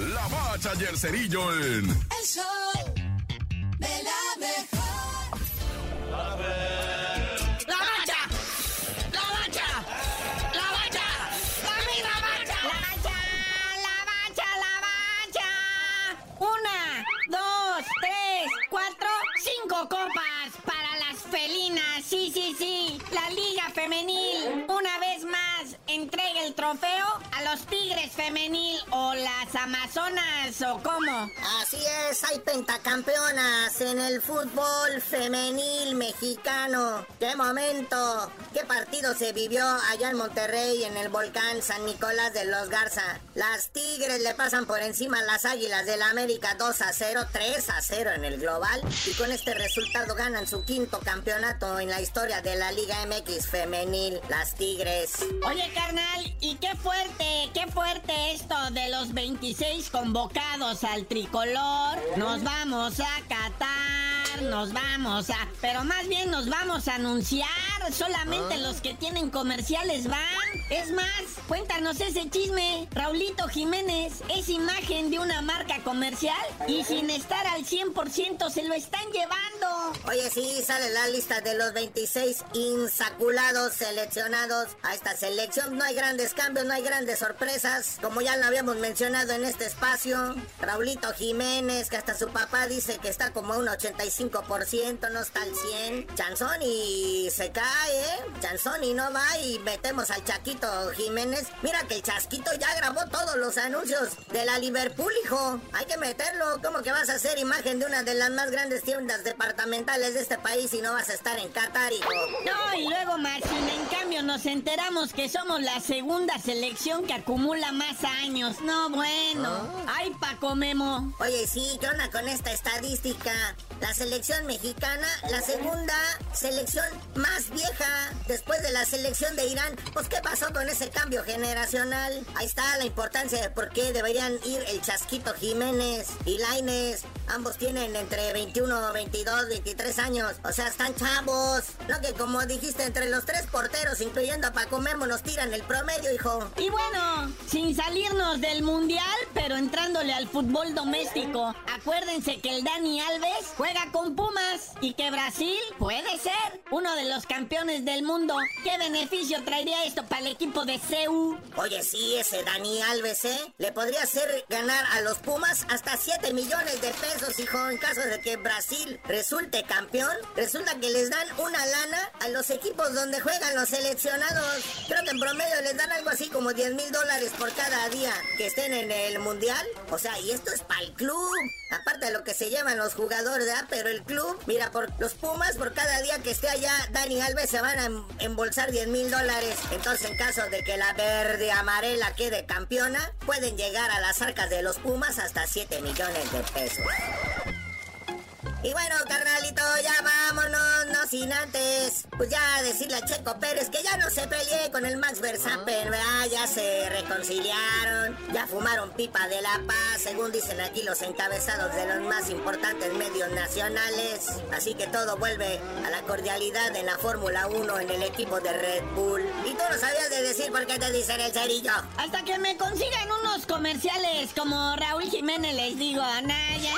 La Bacha y el Cerillo en... El show de la mejor. ¡La bacha! ¡La bacha! ¡La bacha! ¡La misma bacha! La bacha, la bacha, la bacha. Una, dos, tres, cuatro, cinco copas para las felinas. Sí, sí, sí. La Liga Femenil, una vez más, entrega el trofeo a Tigres Femenil o las Amazonas o cómo. Así es, hay pentacampeonas en el fútbol femenil mexicano. ¡Qué momento! ¿Qué partido se vivió allá en Monterrey en el volcán San Nicolás de los Garza? Las Tigres le pasan por encima a las Águilas del América 2 a 0, 3 a 0 en el global. Y con este resultado ganan su quinto campeonato en la historia de la Liga MX femenil, las Tigres. Oye, carnal, y qué fuerte, qué fuerte esto de los 26 convocados al tricolor. Nos vamos a Qatar, nos vamos a... Pero más bien nos vamos a anunciar. Solamente los que tienen comerciales van. Es más, cuéntanos ese chisme. Raulito Jiménez es imagen de una marca comercial y sin estar al 100% se lo están llevando. Oye, sí, sale la lista de los 26 insaculados seleccionados a esta selección. No hay grandes cambios, no hay grandes sorpresas. Como ya lo habíamos mencionado en este espacio, Raulito Jiménez, que hasta su papá dice que está como a un 85%, no está al 100. Chanzón y se cae, ¿eh? Chanzón y no va y metemos al Chaquito Jiménez. Mira que el Chasquito ya grabó todos los anuncios de la Liverpool, hijo. Hay que meterlo. ¿Cómo que vas a hacer imagen de una de las más grandes tiendas departamentales de este país y no vas a estar en Qatar, hijo? No, y luego Martín, en cambio nos enteramos que somos la segunda selección que acumula más años. No, bueno. Ay, Paco Memo. Oye, sí, ¿qué onda con esta estadística? La selección mexicana, la segunda selección más vieja después de la selección de Irán. Pues, ¿qué pasó con ese cambio generacional? Ahí está la importancia de por qué deberían ir el Chasquito Jiménez y Laines. Ambos tienen entre 21, 22, 23 años. O sea, están chavos. No que como dijiste, entre los tres porteros, incluyendo a Paco Memo, nos tiran el promedio, hijo. Y bueno, sin salirnos del mundial, pero entrándole al fútbol doméstico. Acuérdense que el Dani Alves juega con Pumas y que Brasil puede ser uno de los campeones del mundo. ¿Qué beneficio traería esto para el equipo de CEU? Oye, sí, ese Dani Alves, ¿eh? Le podría hacer ganar a los Pumas hasta 7 millones de pesos, hijo, en caso de que Brasil resulte campeón. Resulta que les dan una lana a los equipos donde juegan los seleccionados. Creo que en promedio les dan algo así como 10 mil dólares por cada día que estén en el mundial. O sea, y esto es para el club. Aparte de lo que se llevan los jugadores, ¿verdad? Pero el club, mira, por los Pumas, por cada día que esté allá, Dani Alves se van a em- embolsar 10 mil dólares. Entonces, en caso de que la verde amarela quede campeona, pueden llegar a las arcas de los Pumas hasta 7 millones de pesos. Y bueno, carnalito, ya no sin antes. Pues ya decirle a Checo Pérez que ya no se pelee con el Max Verstappen, ¿verdad? Ya se reconciliaron, ya fumaron pipa de la paz, según dicen aquí los encabezados de los más importantes medios nacionales. Así que todo vuelve a la cordialidad en la Fórmula 1 en el equipo de Red Bull. Y tú no sabías de decir por qué te dicen el cerillo. Hasta que me consigan unos comerciales como Raúl Jiménez les digo, Anaya.